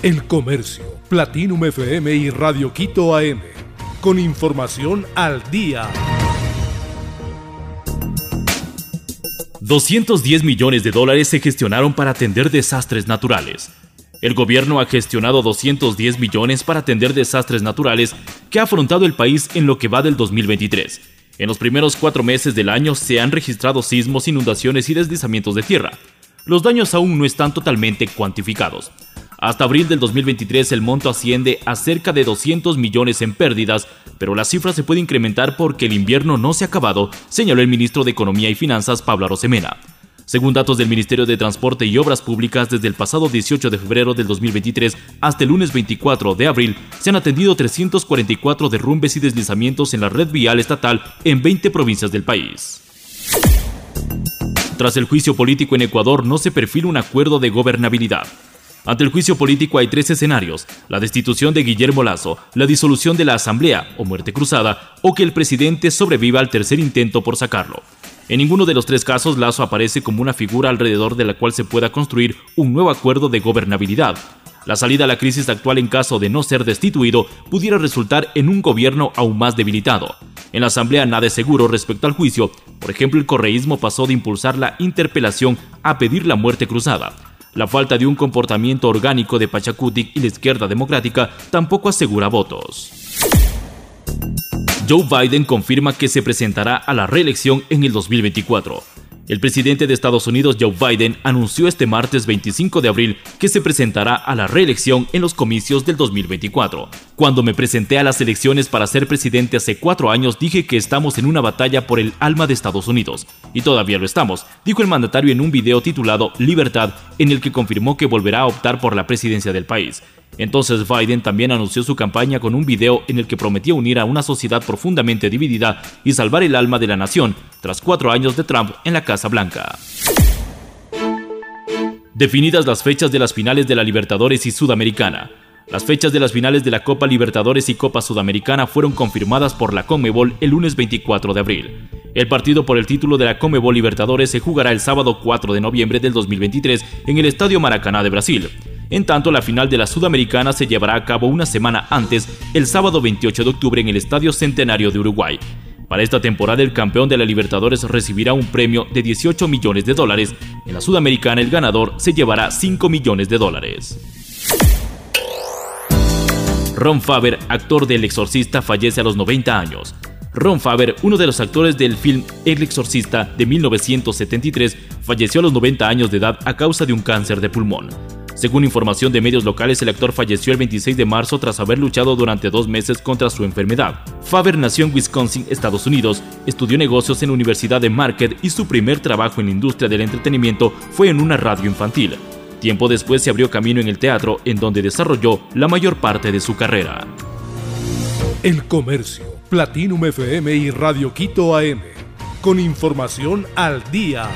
El Comercio, Platinum FM y Radio Quito AM. Con información al día. 210 millones de dólares se gestionaron para atender desastres naturales. El gobierno ha gestionado 210 millones para atender desastres naturales que ha afrontado el país en lo que va del 2023. En los primeros cuatro meses del año se han registrado sismos, inundaciones y deslizamientos de tierra. Los daños aún no están totalmente cuantificados. Hasta abril del 2023 el monto asciende a cerca de 200 millones en pérdidas, pero la cifra se puede incrementar porque el invierno no se ha acabado, señaló el ministro de Economía y Finanzas Pablo Arosemena. Según datos del Ministerio de Transporte y Obras Públicas, desde el pasado 18 de febrero del 2023 hasta el lunes 24 de abril, se han atendido 344 derrumbes y deslizamientos en la red vial estatal en 20 provincias del país. Tras el juicio político en Ecuador no se perfila un acuerdo de gobernabilidad. Ante el juicio político hay tres escenarios, la destitución de Guillermo Lazo, la disolución de la Asamblea o muerte cruzada, o que el presidente sobreviva al tercer intento por sacarlo. En ninguno de los tres casos Lazo aparece como una figura alrededor de la cual se pueda construir un nuevo acuerdo de gobernabilidad. La salida a la crisis actual en caso de no ser destituido pudiera resultar en un gobierno aún más debilitado. En la Asamblea nada es seguro respecto al juicio. Por ejemplo, el correísmo pasó de impulsar la interpelación a pedir la muerte cruzada. La falta de un comportamiento orgánico de Pachacutic y la izquierda democrática tampoco asegura votos. Joe Biden confirma que se presentará a la reelección en el 2024. El presidente de Estados Unidos, Joe Biden, anunció este martes 25 de abril que se presentará a la reelección en los comicios del 2024. Cuando me presenté a las elecciones para ser presidente hace cuatro años, dije que estamos en una batalla por el alma de Estados Unidos. Y todavía lo estamos, dijo el mandatario en un video titulado Libertad, en el que confirmó que volverá a optar por la presidencia del país. Entonces Biden también anunció su campaña con un video en el que prometía unir a una sociedad profundamente dividida y salvar el alma de la nación tras cuatro años de Trump en la Casa Blanca. Definidas las fechas de las finales de la Libertadores y Sudamericana. Las fechas de las finales de la Copa Libertadores y Copa Sudamericana fueron confirmadas por la Conmebol el lunes 24 de abril. El partido por el título de la Conmebol Libertadores se jugará el sábado 4 de noviembre del 2023 en el Estadio Maracaná de Brasil. En tanto, la final de la Sudamericana se llevará a cabo una semana antes, el sábado 28 de octubre en el Estadio Centenario de Uruguay. Para esta temporada el campeón de la Libertadores recibirá un premio de 18 millones de dólares. En la Sudamericana el ganador se llevará 5 millones de dólares. Ron Faber, actor del Exorcista, fallece a los 90 años. Ron Faber, uno de los actores del film El Exorcista de 1973, falleció a los 90 años de edad a causa de un cáncer de pulmón. Según información de medios locales, el actor falleció el 26 de marzo tras haber luchado durante dos meses contra su enfermedad. Faber nació en Wisconsin, Estados Unidos, estudió negocios en la Universidad de Marquette y su primer trabajo en la industria del entretenimiento fue en una radio infantil. Tiempo después se abrió camino en el teatro, en donde desarrolló la mayor parte de su carrera. El Comercio, Platinum FM y Radio Quito AM. Con información al día.